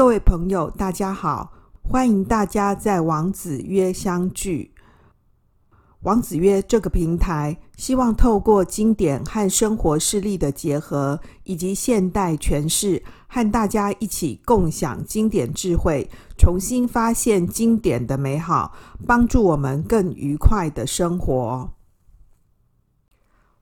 各位朋友，大家好，欢迎大家在王子约相聚。王子约这个平台，希望透过经典和生活事例的结合，以及现代诠释，和大家一起共享经典智慧，重新发现经典的美好，帮助我们更愉快的生活。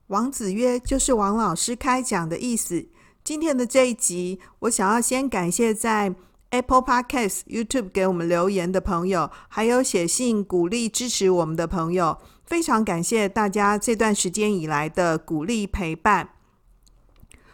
王子约就是王老师开讲的意思。今天的这一集，我想要先感谢在 Apple Podcast、YouTube 给我们留言的朋友，还有写信鼓励支持我们的朋友，非常感谢大家这段时间以来的鼓励陪伴。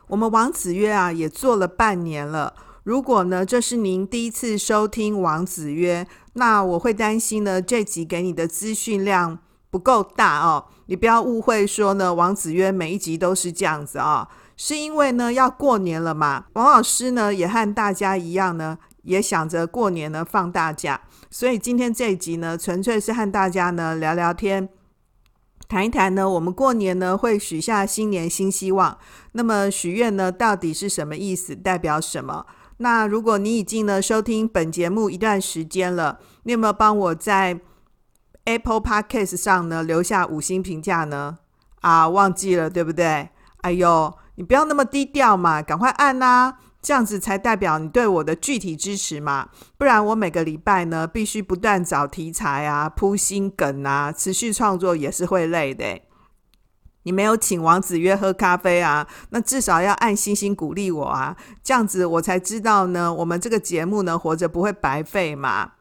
我们王子曰啊，也做了半年了。如果呢，这是您第一次收听王子曰，那我会担心呢，这集给你的资讯量不够大哦。你不要误会说呢，王子曰每一集都是这样子啊、哦。是因为呢要过年了嘛，王老师呢也和大家一样呢，也想着过年呢放大假，所以今天这一集呢，纯粹是和大家呢聊聊天，谈一谈呢我们过年呢会许下新年新希望。那么许愿呢到底是什么意思，代表什么？那如果你已经呢收听本节目一段时间了，你有没有帮我在 Apple Podcast 上呢留下五星评价呢？啊，忘记了对不对？哎呦！你不要那么低调嘛，赶快按呐，这样子才代表你对我的具体支持嘛。不然我每个礼拜呢，必须不断找题材啊，铺新梗啊，持续创作也是会累的。你没有请王子约喝咖啡啊，那至少要按星星鼓励我啊，这样子我才知道呢，我们这个节目呢，活着不会白费嘛。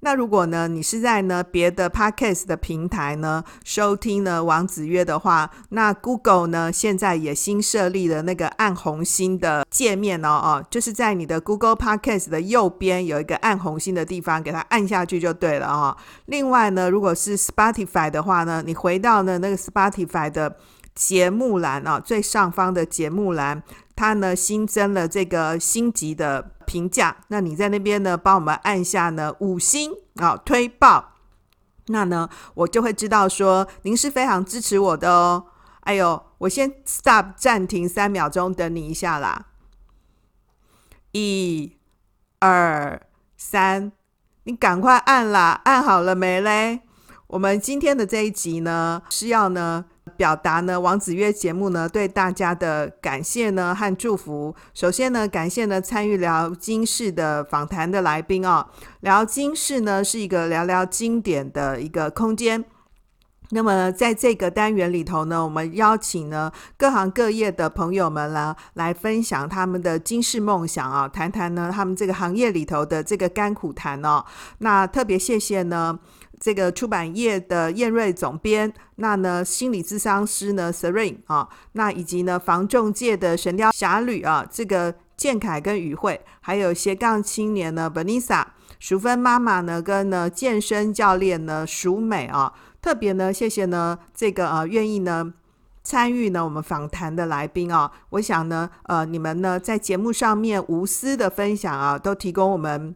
那如果呢，你是在呢别的 Podcast 的平台呢收听呢王子曰的话，那 Google 呢现在也新设立了那个按红心的界面哦哦，就是在你的 Google Podcast 的右边有一个按红心的地方，给它按下去就对了哦。另外呢，如果是 Spotify 的话呢，你回到呢那个 Spotify 的节目栏啊，最上方的节目栏，它呢新增了这个星级的。评价，那你在那边呢，帮我们按下呢五星啊推爆，那呢我就会知道说您是非常支持我的哦。哎呦，我先 stop 暂停三秒钟，等你一下啦。一、二、三，你赶快按啦，按好了没嘞？我们今天的这一集呢是要呢。表达呢，王子曰节目呢对大家的感谢呢和祝福。首先呢，感谢呢参与聊今世的访谈的来宾哦。聊今世呢是一个聊聊经典的一个空间。那么在这个单元里头呢，我们邀请呢各行各业的朋友们呢来分享他们的今世梦想啊，谈谈呢他们这个行业里头的这个甘苦谈哦。那特别谢谢呢。这个出版业的燕瑞总编，那呢心理咨商师呢 Serene 啊，那以及呢房仲界的神雕侠侣啊，这个建凯跟宇慧，还有斜杠青年呢 Vanessa，淑芬妈妈呢跟呢健身教练呢淑美啊，特别呢谢谢呢这个呃愿意呢参与呢我们访谈的来宾啊，我想呢呃你们呢在节目上面无私的分享啊，都提供我们。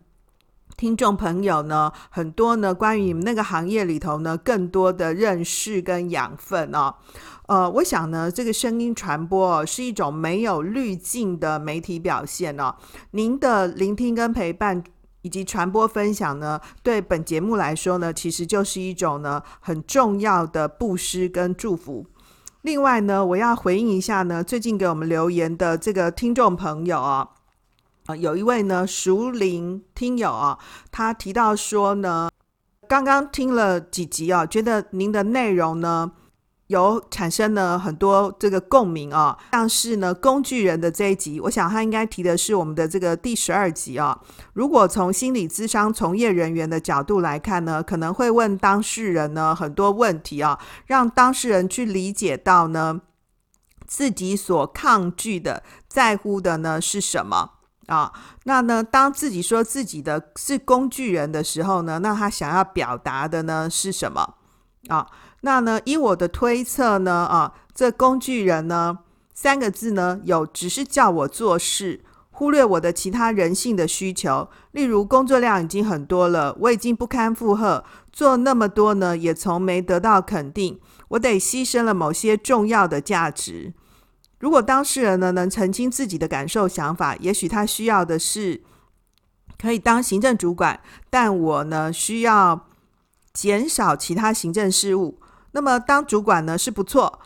听众朋友呢，很多呢，关于你们那个行业里头呢，更多的认识跟养分哦。呃，我想呢，这个声音传播哦，是一种没有滤镜的媒体表现哦。您的聆听跟陪伴以及传播分享呢，对本节目来说呢，其实就是一种呢很重要的布施跟祝福。另外呢，我要回应一下呢，最近给我们留言的这个听众朋友啊。啊，有一位呢熟龄听友啊，他提到说呢，刚刚听了几集啊，觉得您的内容呢有产生了很多这个共鸣啊，像是呢工具人的这一集，我想他应该提的是我们的这个第十二集啊。如果从心理咨商从业人员的角度来看呢，可能会问当事人呢很多问题啊，让当事人去理解到呢自己所抗拒的、在乎的呢是什么。啊，那呢，当自己说自己的是工具人的时候呢，那他想要表达的呢是什么？啊，那呢，依我的推测呢，啊，这工具人呢三个字呢，有只是叫我做事，忽略我的其他人性的需求，例如工作量已经很多了，我已经不堪负荷，做那么多呢，也从没得到肯定，我得牺牲了某些重要的价值。如果当事人呢能澄清自己的感受想法，也许他需要的是可以当行政主管，但我呢需要减少其他行政事务。那么当主管呢是不错，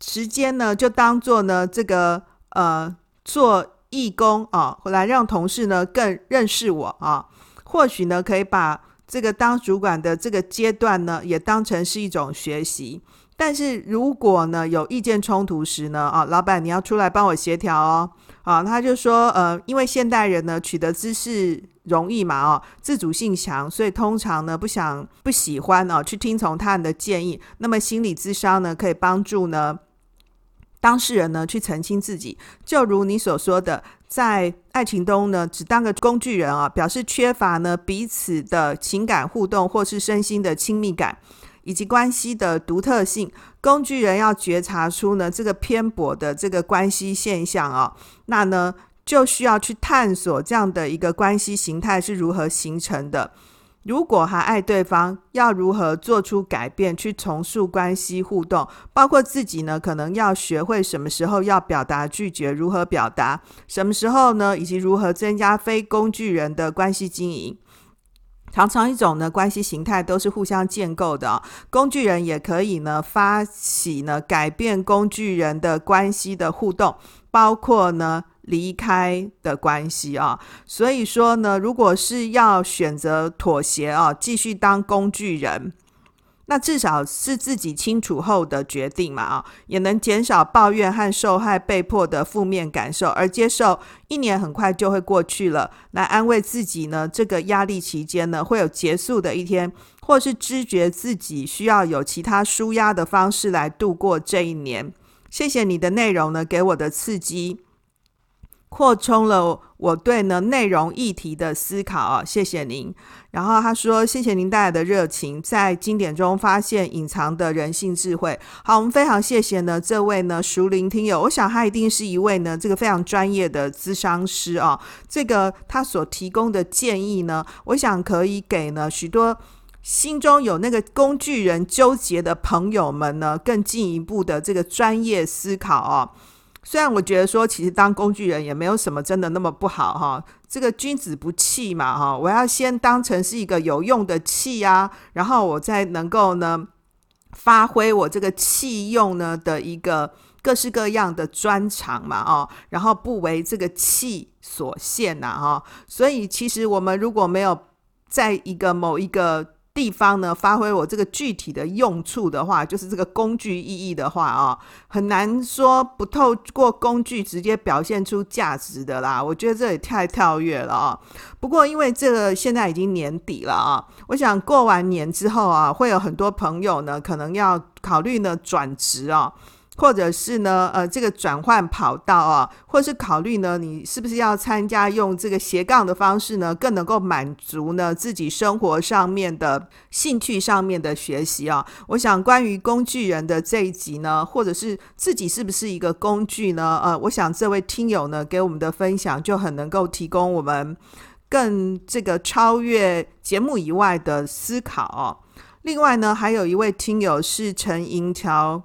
时间呢就当做呢这个呃做义工啊，来让同事呢更认识我啊。或许呢可以把这个当主管的这个阶段呢也当成是一种学习。但是如果呢有意见冲突时呢，啊，老板你要出来帮我协调哦，啊，他就说，呃，因为现代人呢取得知识容易嘛，哦，自主性强，所以通常呢不想不喜欢哦去听从他人的建议。那么心理咨商呢可以帮助呢当事人呢去澄清自己，就如你所说的，在爱情中呢只当个工具人啊，表示缺乏呢彼此的情感互动或是身心的亲密感。以及关系的独特性，工具人要觉察出呢这个偏颇的这个关系现象啊、哦，那呢就需要去探索这样的一个关系形态是如何形成的。如果还爱对方，要如何做出改变，去重塑关系互动，包括自己呢，可能要学会什么时候要表达拒绝，如何表达，什么时候呢，以及如何增加非工具人的关系经营。常常一种呢关系形态都是互相建构的，工具人也可以呢发起呢改变工具人的关系的互动，包括呢离开的关系啊。所以说呢，如果是要选择妥协啊，继续当工具人。那至少是自己清楚后的决定嘛，啊，也能减少抱怨和受害被迫的负面感受，而接受一年很快就会过去了，来安慰自己呢，这个压力期间呢会有结束的一天，或是知觉自己需要有其他舒压的方式来度过这一年。谢谢你的内容呢，给我的刺激。扩充了我对呢内容议题的思考啊，谢谢您。然后他说：“谢谢您带来的热情，在经典中发现隐藏的人性智慧。”好，我们非常谢谢呢这位呢熟龄听友，我想他一定是一位呢这个非常专业的咨商师啊。这个他所提供的建议呢，我想可以给呢许多心中有那个工具人纠结的朋友们呢更进一步的这个专业思考哦。虽然我觉得说，其实当工具人也没有什么真的那么不好哈。这个君子不器嘛哈，我要先当成是一个有用的器啊，然后我再能够呢发挥我这个器用呢的一个各式各样的专长嘛哦，然后不为这个器所限呐哈。所以其实我们如果没有在一个某一个地方呢，发挥我这个具体的用处的话，就是这个工具意义的话啊、很难说不透过工具直接表现出价值的啦。我觉得这也太跳跃了啊、不过因为这个现在已经年底了啊，我想过完年之后啊，会有很多朋友呢，可能要考虑呢转职啊。或者是呢，呃，这个转换跑道啊，或是考虑呢，你是不是要参加用这个斜杠的方式呢，更能够满足呢自己生活上面的兴趣上面的学习啊？我想关于工具人的这一集呢，或者是自己是不是一个工具呢？呃，我想这位听友呢给我们的分享就很能够提供我们更这个超越节目以外的思考啊。另外呢，还有一位听友是陈银桥。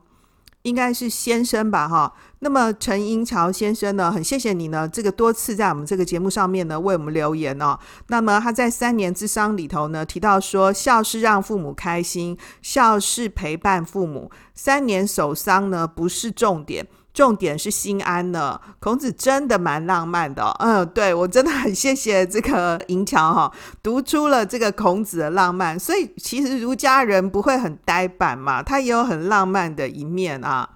应该是先生吧，哈。那么陈英桥先生呢，很谢谢你呢，这个多次在我们这个节目上面呢为我们留言哦。那么他在三年之商里头呢提到说，孝是让父母开心，孝是陪伴父母。三年守丧呢不是重点。重点是心安呢。孔子真的蛮浪漫的，嗯，对，我真的很谢谢这个银桥哈，读出了这个孔子的浪漫。所以其实儒家人不会很呆板嘛，他也有很浪漫的一面啊。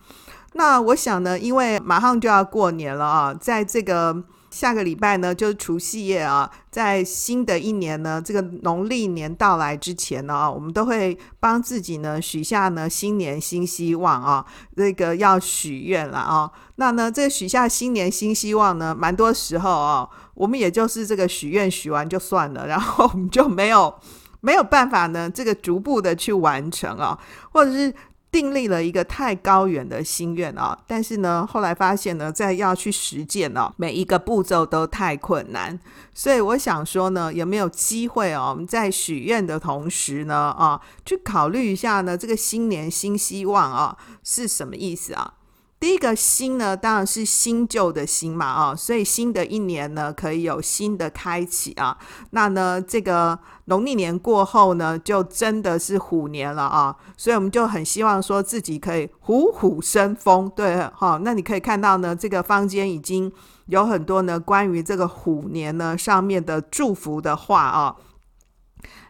那我想呢，因为马上就要过年了啊，在这个。下个礼拜呢，就是除夕夜啊，在新的一年呢，这个农历年到来之前呢，啊我们都会帮自己呢许下呢新年新希望啊，这个要许愿了啊。那呢，这许下新年新希望呢，蛮多时候啊，我们也就是这个许愿许完就算了，然后我们就没有没有办法呢，这个逐步的去完成啊，或者是。订立了一个太高远的心愿啊，但是呢，后来发现呢，在要去实践呢，每一个步骤都太困难，所以我想说呢，有没有机会哦，我们在许愿的同时呢，啊，去考虑一下呢，这个新年新希望啊是什么意思啊？第一个新呢，当然是新旧的新嘛，啊，所以新的一年呢，可以有新的开启啊。那呢，这个农历年过后呢，就真的是虎年了啊。所以我们就很希望说自己可以虎虎生风，对，好。那你可以看到呢，这个坊间已经有很多呢关于这个虎年呢上面的祝福的话啊，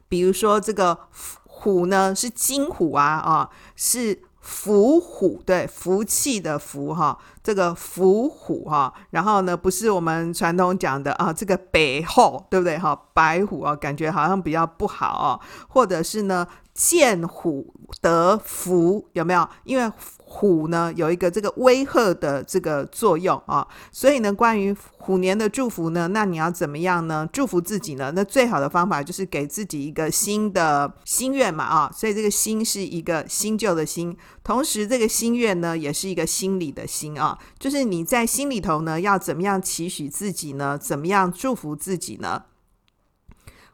比如说这个虎呢是金虎啊，啊是。福虎，对，福气的福哈，这个福虎哈，然后呢，不是我们传统讲的啊，这个白虎，对不对哈？白虎啊，感觉好像比较不好哦，或者是呢，见虎得福，有没有？因为虎呢有一个这个威吓的这个作用啊，所以呢，关于虎年的祝福呢，那你要怎么样呢？祝福自己呢？那最好的方法就是给自己一个新的心愿嘛啊，所以这个新是一个新旧的新，同时这个心愿呢也是一个心理的心啊，就是你在心里头呢要怎么样期许自己呢？怎么样祝福自己呢？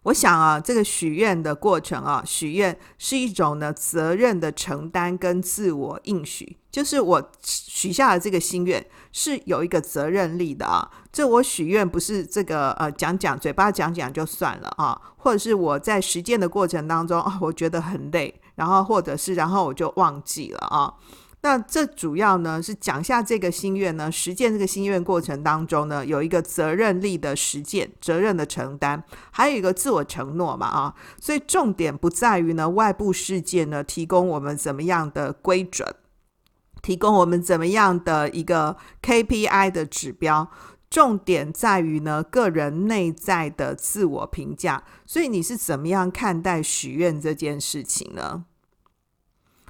我想啊，这个许愿的过程啊，许愿是一种呢责任的承担跟自我应许，就是我许下的这个心愿是有一个责任力的啊。这我许愿不是这个呃讲讲嘴巴讲讲就算了啊，或者是我在实践的过程当中啊，我觉得很累，然后或者是然后我就忘记了啊。那这主要呢是讲下这个心愿呢，实践这个心愿过程当中呢，有一个责任力的实践，责任的承担，还有一个自我承诺嘛啊，所以重点不在于呢外部世界呢提供我们怎么样的规准，提供我们怎么样的一个 KPI 的指标，重点在于呢个人内在的自我评价，所以你是怎么样看待许愿这件事情呢？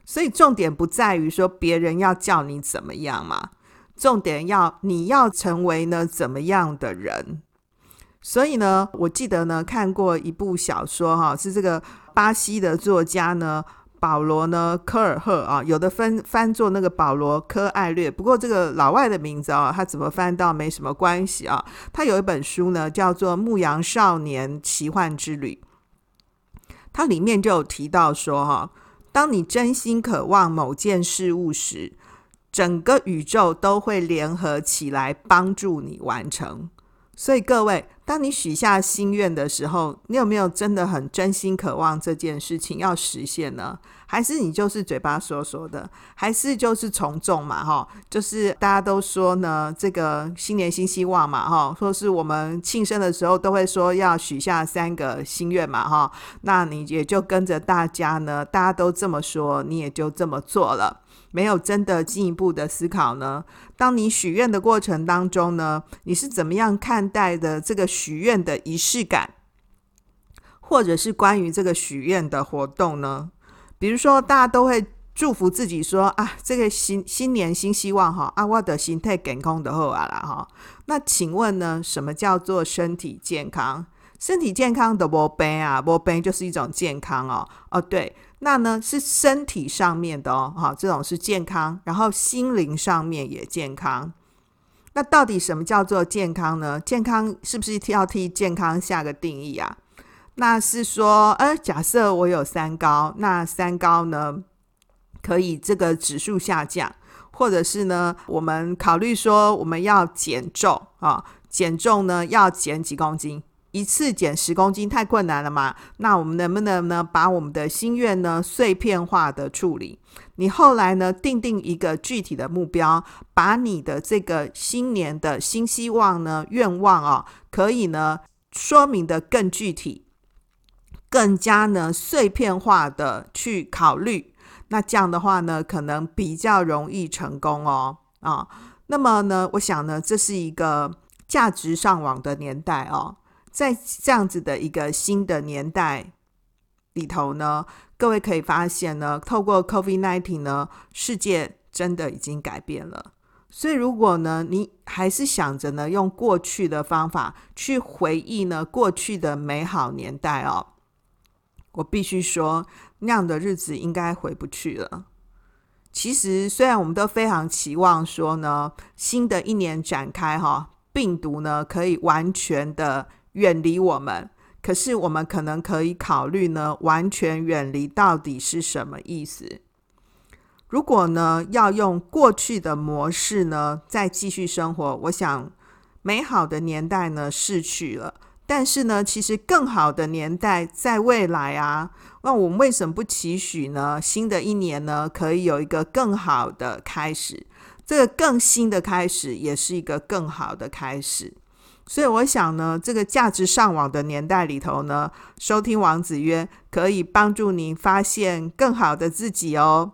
所以重点不在于说别人要叫你怎么样嘛，重点要你要成为呢怎么样的人。所以呢，我记得呢看过一部小说哈，是这个巴西的作家呢保罗呢科尔赫啊，有的分翻作那个保罗科艾略，不过这个老外的名字啊，他怎么翻倒没什么关系啊。他有一本书呢叫做《牧羊少年奇幻之旅》，它里面就有提到说哈。当你真心渴望某件事物时，整个宇宙都会联合起来帮助你完成。所以各位，当你许下心愿的时候，你有没有真的很真心渴望这件事情要实现呢？还是你就是嘴巴说说的？还是就是从众嘛？哈，就是大家都说呢，这个新年新希望嘛，哈，说是我们庆生的时候都会说要许下三个心愿嘛，哈，那你也就跟着大家呢，大家都这么说，你也就这么做了。没有真的进一步的思考呢？当你许愿的过程当中呢，你是怎么样看待的这个许愿的仪式感，或者是关于这个许愿的活动呢？比如说，大家都会祝福自己说啊，这个新新年新希望哈，啊，我的心态健康的后啊啦哈。那请问呢，什么叫做身体健康？身体健康的无病啊，无病就是一种健康哦。哦，对。那呢是身体上面的哦，好，这种是健康，然后心灵上面也健康。那到底什么叫做健康呢？健康是不是要替健康下个定义啊？那是说，呃，假设我有三高，那三高呢可以这个指数下降，或者是呢，我们考虑说我们要减重啊，减重呢要减几公斤？一次减十公斤太困难了嘛？那我们能不能呢，把我们的心愿呢碎片化的处理？你后来呢定定一个具体的目标，把你的这个新年的新希望呢愿望啊，可以呢说明得更具体，更加呢碎片化的去考虑。那这样的话呢，可能比较容易成功哦啊。那么呢，我想呢，这是一个价值上网的年代哦。在这样子的一个新的年代里头呢，各位可以发现呢，透过 COVID-19 呢，世界真的已经改变了。所以，如果呢，你还是想着呢，用过去的方法去回忆呢，过去的美好年代哦，我必须说，那样的日子应该回不去了。其实，虽然我们都非常期望说呢，新的一年展开哈，病毒呢可以完全的。远离我们，可是我们可能可以考虑呢，完全远离到底是什么意思？如果呢要用过去的模式呢再继续生活，我想美好的年代呢逝去了。但是呢，其实更好的年代在未来啊。那我们为什么不期许呢？新的一年呢，可以有一个更好的开始。这个更新的开始，也是一个更好的开始。所以我想呢，这个价值上网的年代里头呢，收听王子曰可以帮助你发现更好的自己哦。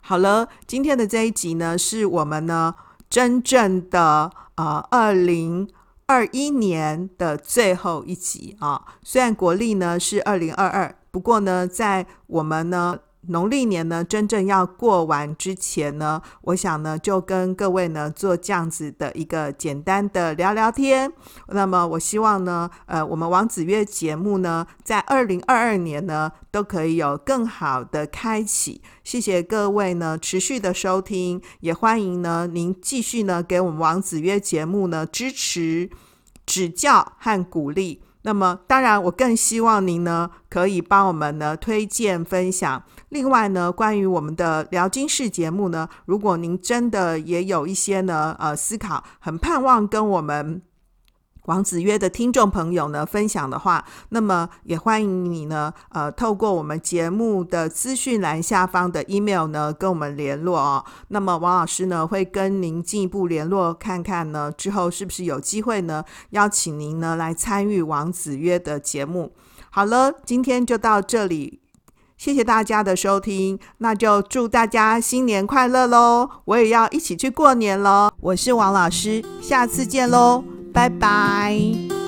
好了，今天的这一集呢，是我们呢真正的呃二零二一年的最后一集啊。虽然国历呢是二零二二，不过呢，在我们呢。农历年呢，真正要过完之前呢，我想呢，就跟各位呢做这样子的一个简单的聊聊天。那么，我希望呢，呃，我们王子曰节目呢，在二零二二年呢，都可以有更好的开启。谢谢各位呢持续的收听，也欢迎呢您继续呢给我们王子曰节目呢支持、指教和鼓励。那么，当然，我更希望您呢，可以帮我们呢推荐分享。另外呢，关于我们的聊金市节目呢，如果您真的也有一些呢，呃，思考，很盼望跟我们。王子曰的听众朋友呢，分享的话，那么也欢迎你呢，呃，透过我们节目的资讯栏下方的 email 呢，跟我们联络哦。那么王老师呢，会跟您进一步联络，看看呢，之后是不是有机会呢，邀请您呢来参与王子曰的节目。好了，今天就到这里，谢谢大家的收听，那就祝大家新年快乐喽！我也要一起去过年喽。我是王老师，下次见喽。拜拜。